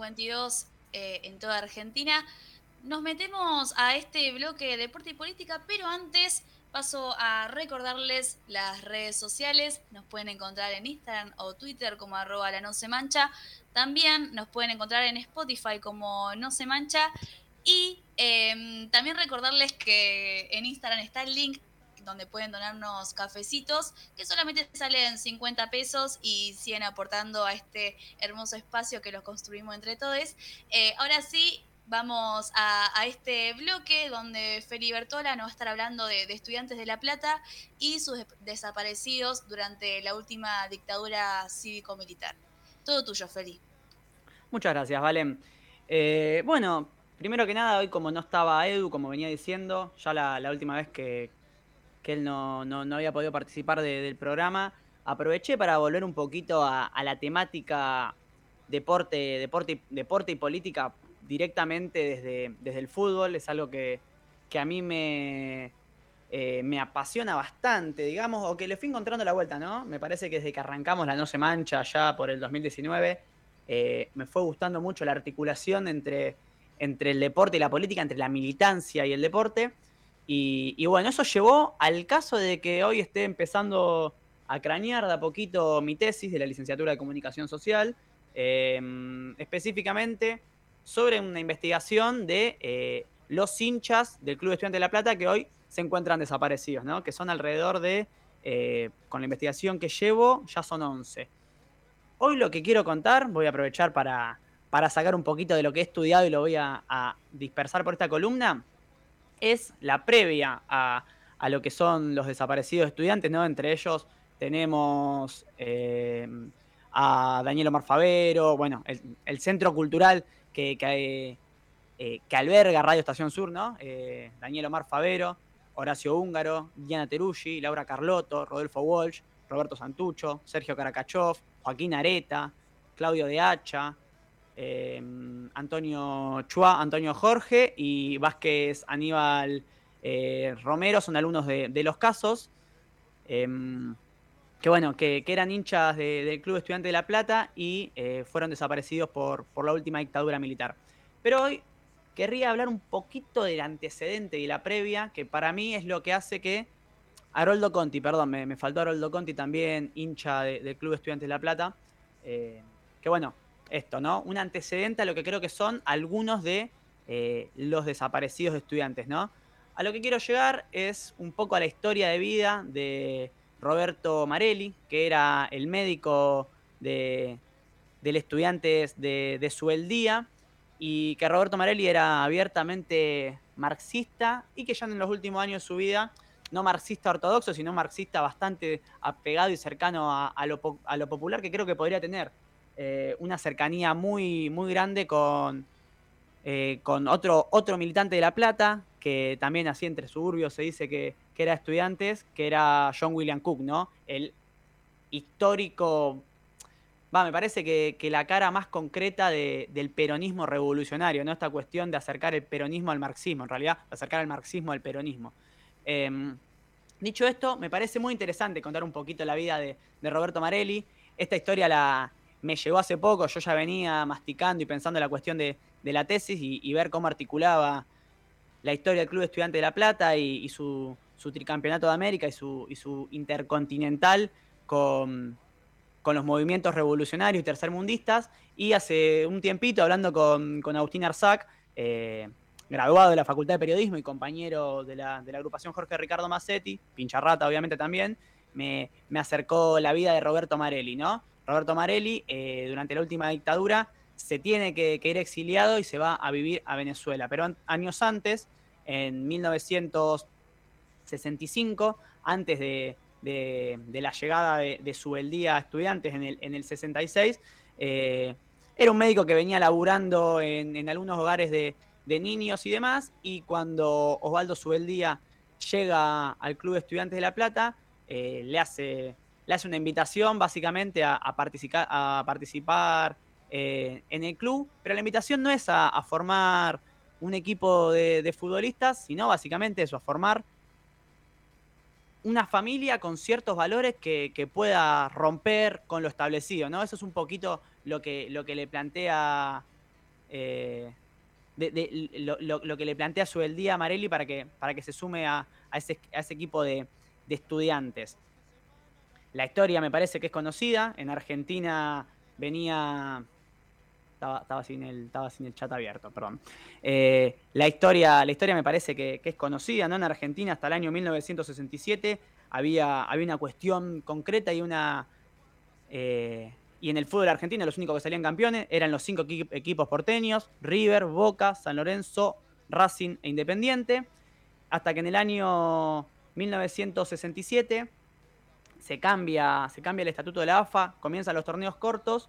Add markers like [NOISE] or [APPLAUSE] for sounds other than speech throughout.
52 eh, en toda Argentina, nos metemos a este bloque de deporte y política, pero antes paso a recordarles las redes sociales. Nos pueden encontrar en Instagram o Twitter como arroba la no se mancha. También nos pueden encontrar en Spotify como no se mancha. Y em, también recordarles que en Instagram está el link donde pueden donarnos cafecitos, que solamente salen 50 pesos y siguen aportando a este hermoso espacio que los construimos entre todos. Eh, ahora sí, vamos a, este bloque donde Feli Bertola nos va a estar hablando de, estudiantes de La Plata y sus desaparecidos durante la última dictadura cívico-militar. Todo tuyo, Feli. Muchas gracias, Valen. Eh, bueno, primero que nada, hoy como no estaba Edu, como venía diciendo, ya la última vez que, que él no, no, no, había podido participar de, del programa, aproveché para volver un poquito a, a la temática deporte, deporte, deporte y política directamente desde, desde el fútbol. Es algo que, que a mí me, eh, me apasiona bastante, digamos, o que le fui encontrando la vuelta, ¿no? Me parece que desde que arrancamos la No Se Mancha ya por el 2019, eh, me fue gustando mucho la articulación entre, entre el deporte y la política, entre la militancia y el deporte. Y, bueno, eso llevó al caso de que hoy esté empezando a cranear de a poquito mi tesis de la licenciatura de comunicación social, eh, específicamente sobre una investigación de eh, los hinchas del Club Estudiante de La Plata que hoy se encuentran desaparecidos, ¿no? que son alrededor de, eh, con la investigación que llevo, ya son 11. Hoy lo que quiero contar, voy a aprovechar para, para sacar un poquito de lo que he estudiado y lo voy a dispersar por esta columna, es la previa a, a, lo que son los desaparecidos estudiantes, ¿no? Entre ellos tenemos eh, a Daniel Omar Favero, bueno, el, centro cultural que, que, eh, que, alberga Radio Estación Sur, ¿no? Eh, Daniel Omar Favero, Horacio Húngaro, Diana Teruggi, Laura Carlotto, Rodolfo Walsh, Roberto Santucho, Sergio Karakachov, Joaquín Areta, Claudio de Hacha, eh, Antonio Chua, Antonio Jorge y Vázquez Aníbal eh, Romero son alumnos de, los casos. Em, que bueno, que, eran hinchas de, del Club Estudiante de La Plata y eh, fueron desaparecidos por, por, la última dictadura militar. Pero hoy querría hablar un poquito del antecedente y la previa, que para mí es lo que hace que Haroldo Conti, perdón, me, faltó Haroldo Conti también, hincha de, del Club Estudiante de La Plata, que bueno, esto, ¿no? Un antecedente a lo que creo que son algunos de eh, los desaparecidos estudiantes, ¿no? A lo que quiero llegar es un poco a la historia de vida de Roberto Marelli, que era el médico de, del estudiante de, de Sueldía, y que Roberto Marelli era abiertamente marxista y que ya en los últimos años de su vida, no marxista ortodoxo, sino marxista bastante apegado y cercano a, lo, a lo, popular, que creo que podría tener eh, una cercanía muy, muy grande con, eh, con otro, otro militante de La Plata, que también así entre suburbios se dice que, que era estudiantes, que era John William Cook, ¿no? El histórico, va, me parece que, que la cara más concreta de, del peronismo revolucionario, ¿no? Esta cuestión de acercar el peronismo al marxismo, en realidad, acercar el marxismo al peronismo. Eh, dicho esto, me parece muy interesante contar un poquito la vida de, de Roberto Marelli. Esta historia la, me llegó hace poco, yo ya venía masticando y pensando en la cuestión de, la tesis y, ver cómo articulaba la historia del Club Estudiante de La Plata y, su, su, tricampeonato de América y su, y su intercontinental con, con, los movimientos revolucionarios y tercermundistas. Y hace un tiempito, hablando con, con Agustín Arzac, eh, graduado de la Facultad de Periodismo y compañero de la, de la agrupación Jorge Ricardo Massetti, pincharrata obviamente también, me, me, acercó la vida de Roberto Marelli, ¿no? Roberto Marelli, eh, durante la última dictadura, se tiene que, ir exiliado y se va a vivir a Venezuela. Pero años antes, en 1965, antes de, la llegada de, de Subeldía a estudiantes en el, en el 66. Eh, era un médico que venía laburando en, algunos hogares de, niños y demás, y cuando Osvaldo Subeldía llega al Club de Estudiantes de La Plata, eh, le, hace, le hace una invitación básicamente a, participar, a participar eh, en el club, pero la invitación no es a, formar un equipo de, futbolistas, sino básicamente eso, a formar una familia con ciertos valores que, pueda romper con lo establecido, ¿no? Eso es un poquito lo que, lo que le plantea. Eh, lo, que le plantea Subeldía a Marelli para que, para que se sume a, ese, equipo de, estudiantes. La historia me parece que es conocida. En Argentina venía. Estaba, sin, el, estaba sin el chat abierto, perdón. Eh, la, historia, la historia me parece que, es conocida, ¿no? En Argentina hasta el año 1967 había, había una cuestión concreta y una. Eh, y en el fútbol argentino los únicos que salían campeones eran los cinco equipos porteños, River, Boca, San Lorenzo, Racing e Independiente, hasta que en el año 1967 se cambia, se cambia el estatuto de la AFA, comienzan los torneos cortos,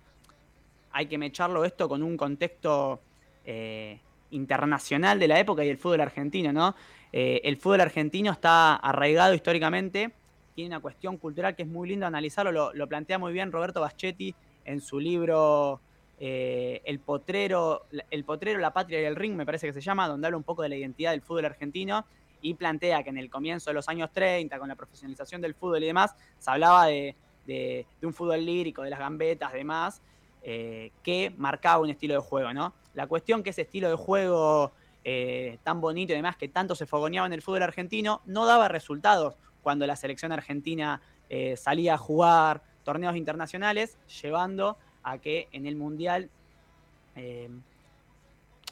hay que mecharlo esto con un contexto eh, internacional de la época y el fútbol argentino, ¿no? Eh, el fútbol argentino está arraigado históricamente tiene una cuestión cultural que es muy lindo analizarlo, lo, plantea muy bien Roberto Baschetti en su libro eh, El Potrero, El Potrero, la Patria y el Ring, me parece que se llama, donde habla un poco de la identidad del fútbol argentino y plantea que en el comienzo de los años 30, con la profesionalización del fútbol y demás, se hablaba de, un fútbol lírico, de las gambetas, demás, eh, que marcaba un estilo de juego, ¿no? La cuestión que ese estilo de juego eh, tan bonito y demás, que tanto se fogoneaba en el fútbol argentino, no daba resultados cuando la selección argentina eh, salía a jugar torneos internacionales, llevando a que en el Mundial,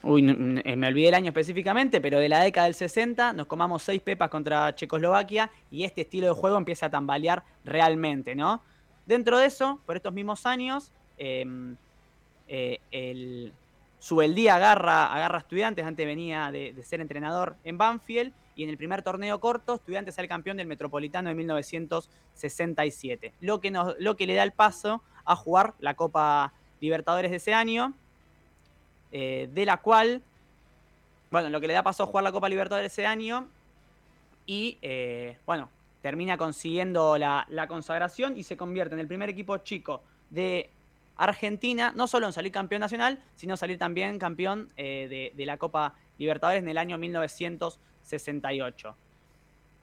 uy, eh, me olvidé el año específicamente, pero de la década del 60 nos comamos seis pepas contra Checoslovaquia y este estilo de juego empieza a tambalear realmente, ¿no? Dentro de eso, por estos mismos años, em, el Subeldía agarra, agarra estudiantes, antes venía de, ser entrenador en Banfield, y en el primer torneo corto, Estudiantes sale campeón del Metropolitano de 1967, lo que, lo que le da el paso a jugar la Copa Libertadores de ese año, eh, de la cual, bueno, lo que le da paso a jugar la Copa Libertadores ese año, y eh, bueno, termina consiguiendo la, consagración y se convierte en el primer equipo chico de Argentina, no solo en salir campeón nacional, sino salir también campeón eh, de, la Copa Libertadores en el año 1967. 68.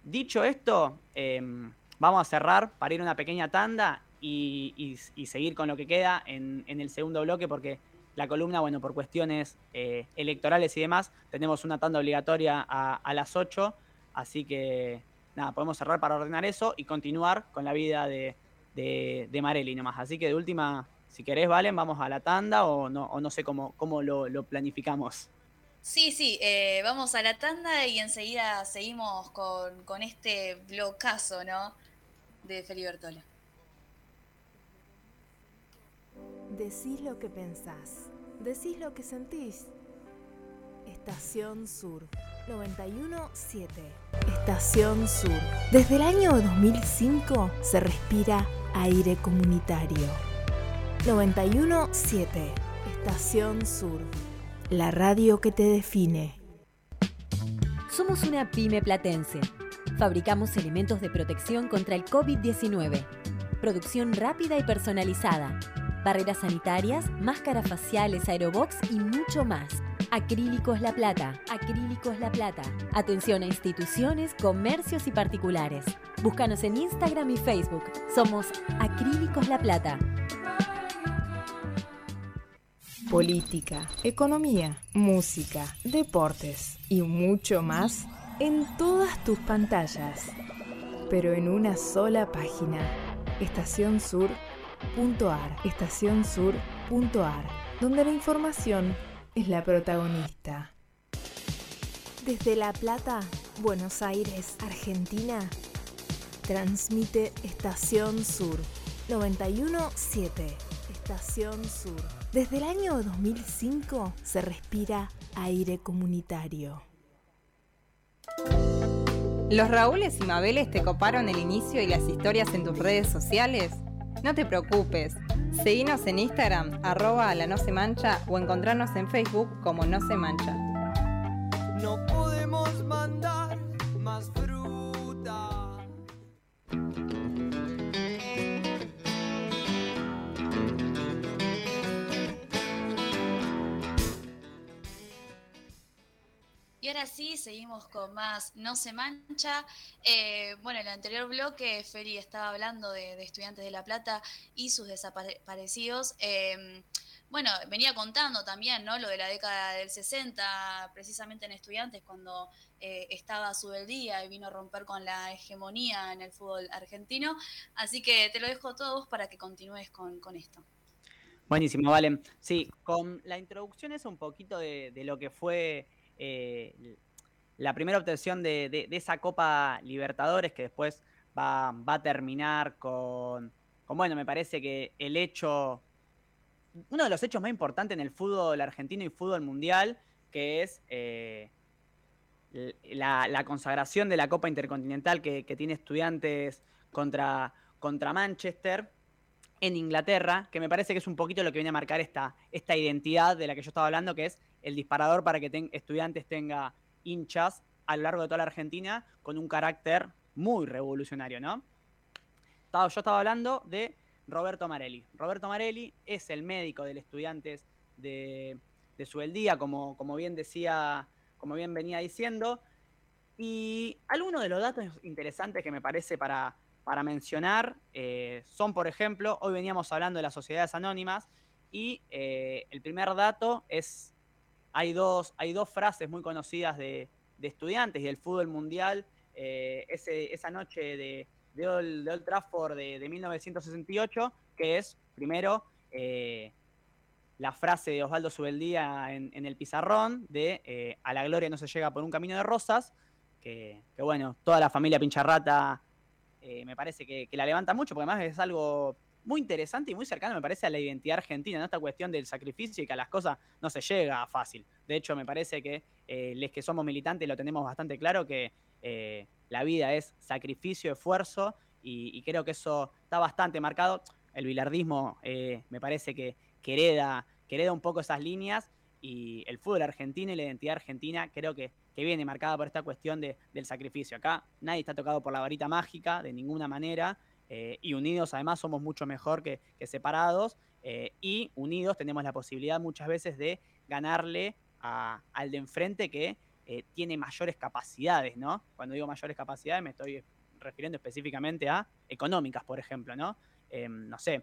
Dicho esto, em, vamos a cerrar para ir a una pequeña tanda y, seguir con lo que queda en, el segundo bloque porque la columna, bueno, por cuestiones eh, electorales y demás, tenemos una tanda obligatoria a, las 8, así que nada, podemos cerrar para ordenar eso y continuar con la vida de, de, Marelli nomás. Así que de última, si querés, Valen, vamos a la tanda o no, o no sé cómo, cómo lo planificamos. Sí, sí, eh, vamos a la tanda y enseguida seguimos con, este blocazo, ¿no? De Feli Bertola. Decís lo que pensás, decís lo que sentís. Estación Sur 917. Estación Sur. Desde el año 2005 se respira aire comunitario. 917. Estación Sur la radio que te define. Somos una pyme platense. Fabricamos elementos de protección contra el COVID-19. Producción rápida y personalizada. Barreras sanitarias, máscaras faciales, aerobox y mucho más. Acrílicos La Plata. Acrílicos La Plata. Atención a instituciones, comercios y particulares. Búscanos en Instagram y Facebook. Somos Acrílicos La Plata política, economía, música, deportes y mucho más en todas tus pantallas, pero en una sola página. Estacionsur.ar, estacionsur.ar, donde la información es la protagonista. Desde La Plata, Buenos Aires, Argentina, transmite Estación Sur 917. Estación Sur. Desde el año 2005 se respira aire comunitario. ¿Los Raúles y Mabeles te coparon el inicio y las historias en tus redes sociales? No te preocupes, seguinos en Instagram, arroba la no se mancha o encontrarnos en Facebook como no se mancha. Y ahora sí, seguimos con más No se mancha. Eh, bueno, en el anterior bloque, Feli estaba hablando de, estudiantes de La Plata y sus desaparecidos. Em, bueno, venía contando también, ¿no? Lo de la década del 60, precisamente en estudiantes, cuando eh, estaba su día y vino a romper con la hegemonía en el fútbol argentino. Así que te lo dejo a todos para que continúes con, esto. Buenísimo, Valen. Sí, con la introducción es un poquito de lo que fue eh, la primera obtención de, esa Copa Libertadores que después va, a terminar con, bueno, me parece que el hecho, uno de los hechos más importantes en el fútbol argentino y fútbol mundial, que es eh, la, consagración de la Copa Intercontinental que, tiene estudiantes contra, contra Manchester en Inglaterra, que me parece que es un poquito lo que viene a marcar esta, esta identidad de la que yo estaba hablando, que es el disparador para que estudiantes tenga hinchas a lo largo de toda la Argentina con un carácter muy revolucionario, ¿no? Yo estaba hablando de Roberto Marelli. Roberto Marelli es el médico del estudiantes de, de Subeldía, como, como bien decía, como bien venía diciendo. Y algunos de los datos interesantes que me parece para, para mencionar eh, son, por ejemplo, hoy veníamos hablando de las sociedades anónimas y eh, el primer dato es hay dos, hay dos frases muy conocidas de, estudiantes y del fútbol mundial. Eh, esa noche de, de, Old, Trafford de, 1968, que es, primero, eh, la frase de Osvaldo Subeldía en, en el pizarrón de eh, a la gloria no se llega por un camino de rosas, que, bueno, toda la familia Pincharrata me parece que, que, la levanta mucho, porque además es algo muy interesante y muy cercano, me parece, a la identidad argentina, ¿no? Esta cuestión del sacrificio y que a las cosas no se llega fácil. De hecho, me parece que eh, los que somos militantes lo tenemos bastante claro, que eh, la vida es sacrificio, esfuerzo, y, creo que eso está bastante marcado. El bilardismo eh, me parece que, hereda, un poco esas líneas, y el fútbol argentino y la identidad argentina creo que, que viene marcada por esta cuestión de, del sacrificio. Acá nadie está tocado por la varita mágica, de ninguna manera, eh, y unidos además somos mucho mejor que, separados eh, y unidos tenemos la posibilidad muchas veces de ganarle al de enfrente que eh, tiene mayores capacidades, ¿no? Cuando digo mayores capacidades me estoy refiriendo específicamente a económicas, por ejemplo, ¿no? Em, no sé,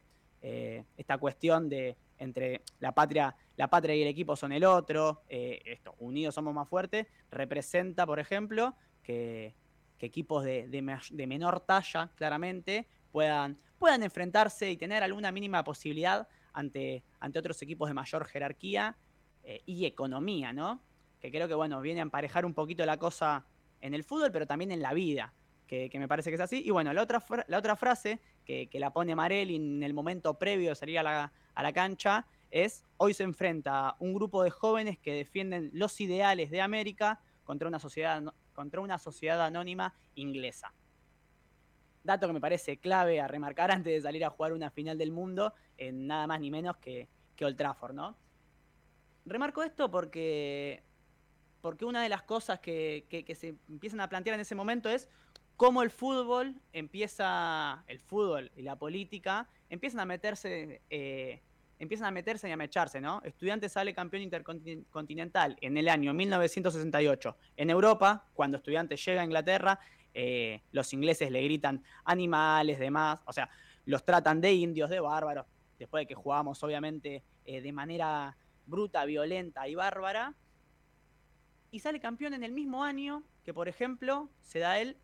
esta cuestión de entre la patria, la patria y el equipo son el otro, esto, unidos somos más fuertes, representa, por ejemplo, que equipos de, menor talla, claramente, puedan, puedan enfrentarse y tener alguna mínima posibilidad ante, ante otros equipos de mayor jerarquía eh, y economía, ¿no? Que creo que, bueno, viene a emparejar un poquito la cosa en el fútbol, pero también en la vida, que, me parece que es así. Y bueno, la otra, la otra frase que, la pone Marelli en el momento previo de salir a la, a la cancha es, hoy se enfrenta un grupo de jóvenes que defienden los ideales de América contra una sociedad contra una sociedad anónima inglesa. Dato que me parece clave a remarcar antes de salir a jugar una final del mundo en nada más ni menos que, que Old Trafford, ¿no? Remarco esto porque, porque una de las cosas que, se empiezan a plantear en ese momento es cómo el fútbol empieza, el fútbol y la política empiezan a meterse eh, empiezan a meterse y a mecharse, ¿no? Estudiantes sale campeón intercontinental en el año 1968. En Europa, cuando Estudiantes llega a Inglaterra, eh, los ingleses le gritan animales, demás, o sea, los tratan de indios, de bárbaros, después de que jugamos obviamente eh, de manera bruta, violenta y bárbara. Y sale campeón en el mismo año que, por ejemplo, se da el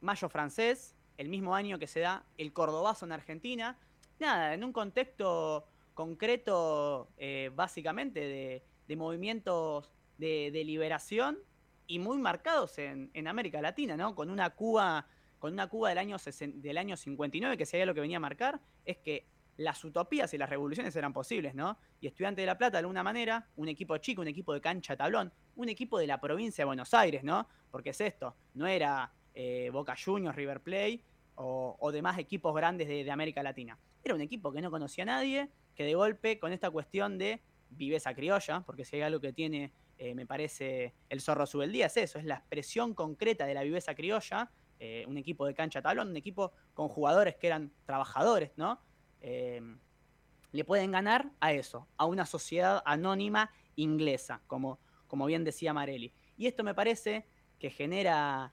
Mayo francés, el mismo año que se da el Cordobazo en Argentina, nada, en un contexto concreto, eh, básicamente, de, movimientos de, liberación y muy marcados en, América Latina, ¿no? Con una Cuba, con una Cuba del año, del año 59, que si hay lo que venía a marcar, es que las utopías y las revoluciones eran posibles, ¿no? Y Estudiante de La Plata, de alguna manera, un equipo chico, un equipo de cancha tablón, un equipo de la provincia de Buenos Aires, ¿no? Porque es esto, no era eh, Boca Juniors, River Plate o, demás equipos grandes de, América Latina. Era un equipo que no conocía a nadie, que de golpe con esta cuestión de viveza criolla, porque si hay algo que tiene, eh, me parece, el zorro sube el día, es eso, es la expresión concreta de la viveza criolla, eh, un equipo de cancha tablón, un equipo con jugadores que eran trabajadores, ¿no? le pueden ganar a eso, a una sociedad anónima inglesa, como, como bien decía Marelli. Y esto me parece que genera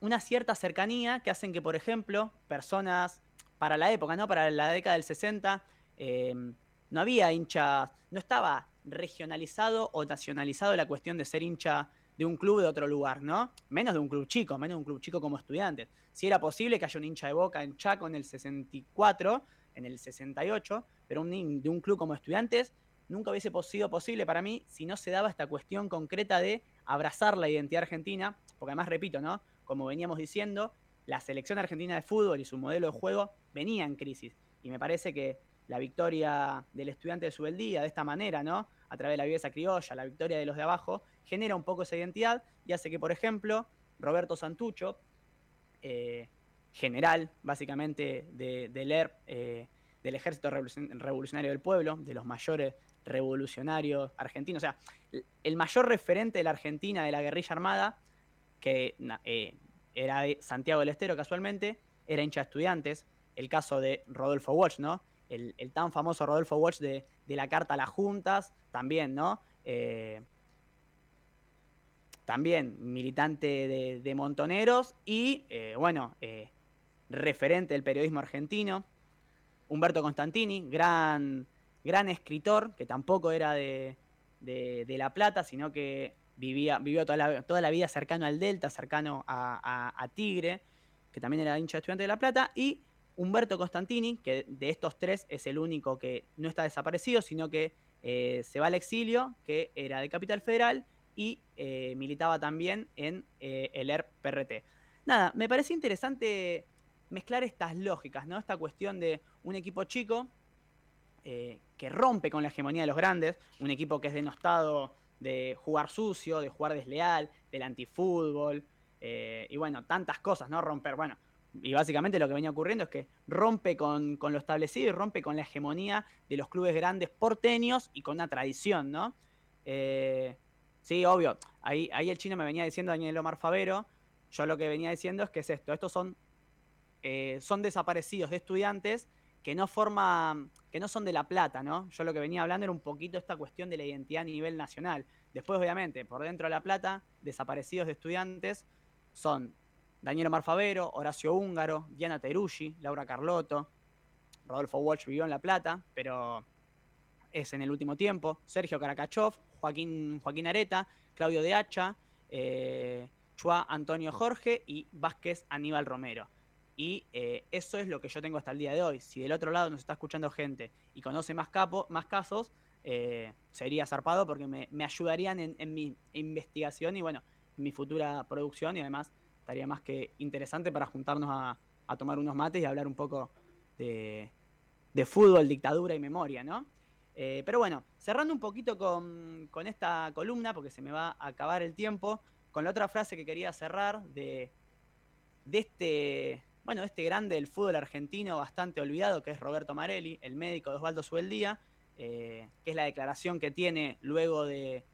una cierta cercanía que hacen que, por ejemplo, personas para la época, ¿no? Para la década del 60, eh, no había hinchas, no estaba regionalizado o nacionalizado la cuestión de ser hincha de un club de otro lugar, ¿no? Menos de un club chico, menos de un club chico como estudiantes. Si era posible que haya un hincha de Boca en Chaco en el 64, en el 68, pero un, de un club como estudiantes nunca hubiese sido posible para mí si no se daba esta cuestión concreta de abrazar la identidad argentina, porque además, repito, ¿no? Como veníamos diciendo, la selección argentina de fútbol y su modelo de juego venía en crisis. Y me parece que la victoria del estudiante de Subeldía, de esta manera, ¿no? A través de la viveza criolla, la victoria de los de abajo, genera un poco esa identidad y hace que, por ejemplo, Roberto Santucho, eh, general, básicamente, eh, del Ejército Revolucionario del Pueblo, de los mayores revolucionarios argentinos, o sea, el mayor referente de la Argentina de la guerrilla armada, que eh, era de Santiago del Estero casualmente, era hincha de estudiantes, el caso de Rodolfo Walsh, ¿no? El, tan famoso Rodolfo Walsh de, la carta a las juntas, también, ¿no? Eh, también militante de, Montoneros y, eh, bueno, referente del periodismo argentino. Humberto Constantini, gran gran escritor, que tampoco era de, La Plata, sino que vivía, vivió toda la, toda la vida cercano al Delta, cercano a, Tigre, que también era hincha estudiante de La Plata, y Humberto Constantini, que de estos tres es el único que no está desaparecido, sino que eh, se va al exilio, que era de Capital Federal y eh, militaba también en eh, el ERP-PRT. Nada, me parece interesante mezclar estas lógicas, ¿no? Esta cuestión de un equipo chico que rompe con la hegemonía de los grandes, un equipo que es denostado de jugar sucio, de jugar desleal, del antifútbol, eh, y bueno, tantas cosas, ¿no? Romper, bueno, y básicamente lo que venía ocurriendo es que rompe con, lo establecido y rompe con la hegemonía de los clubes grandes porteños y con una tradición, ¿no? Eh, sí, obvio, ahí, ahí el chino me venía diciendo Daniel Omar Favero, yo lo que venía diciendo es que es esto, estos son, son desaparecidos de estudiantes que no forman, que no son de La Plata, ¿no? Yo lo que venía hablando era un poquito esta cuestión de la identidad a nivel nacional. Después, obviamente, por dentro de La Plata, desaparecidos de estudiantes son Daniel Omar Favero, Horacio Húngaro, Diana Teruggi, Laura Carlotto, Rodolfo Walsh vivió en La Plata, pero es en el último tiempo, Sergio Karakachov, Joaquín, Joaquín Areta, Claudio de Hacha, eh, Chua Antonio Jorge y Vázquez Aníbal Romero. Y eh, eso es lo que yo tengo hasta el día de hoy. Si del otro lado nos está escuchando gente y conoce más, capo, más casos, eh, sería zarpado porque me, ayudarían en, mi investigación y bueno, en mi futura producción y además estaría más que interesante para juntarnos a, tomar unos mates y hablar un poco de, fútbol, dictadura y memoria, ¿no? Eh, pero bueno, cerrando un poquito con, esta columna, porque se me va a acabar el tiempo, con la otra frase que quería cerrar de este bueno, este grande del fútbol argentino bastante olvidado, que es Roberto Marelli, el médico de Osvaldo Subeldía, eh, que es la declaración que tiene luego de,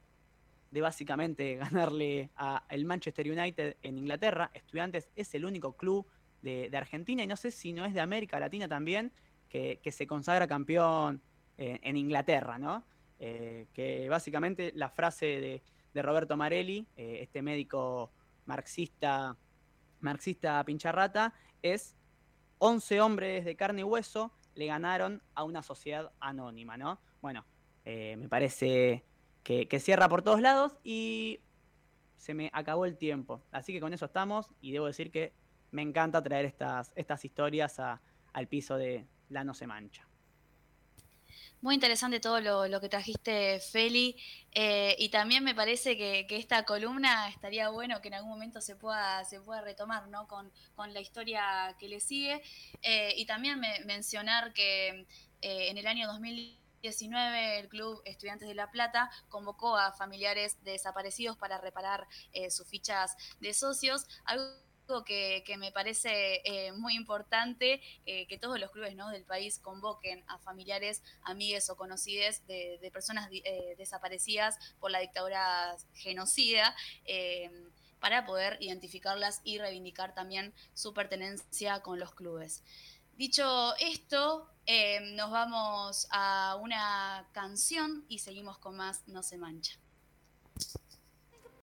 básicamente [LAUGHS] ganarle al Manchester United en Inglaterra. Estudiantes es el único club de, Argentina y no sé si no es de América Latina también, que, se consagra campeón eh, en Inglaterra, ¿no? Eh, que básicamente la frase de Roberto Marelli, este médico marxista marxista pincharrata, es 11 hombres de carne y hueso le ganaron a una sociedad anónima, ¿no? Bueno, eh, me parece que, cierra por todos lados y se me acabó el tiempo. Así que con eso estamos y debo decir que me encanta traer estas, estas historias al piso de La No Se Mancha. Muy interesante todo lo, que trajiste, Feli. Eh, y también me parece que, esta columna estaría bueno que en algún momento se pueda, se pueda retomar ¿no? con, la historia que le sigue. Eh, y también mencionar que, en el año 2019 el Club Estudiantes de La Plata convocó a familiares desaparecidos para reparar sus fichas de socios, que, me parece eh, muy importante eh, que todos los clubes ¿no? del país convoquen a familiares, amigues o conocides de, personas eh, desaparecidas por la dictadura genocida para poder identificarlas y reivindicar también su pertenencia con los clubes. Dicho esto, nos vamos a una canción y seguimos con más No se mancha.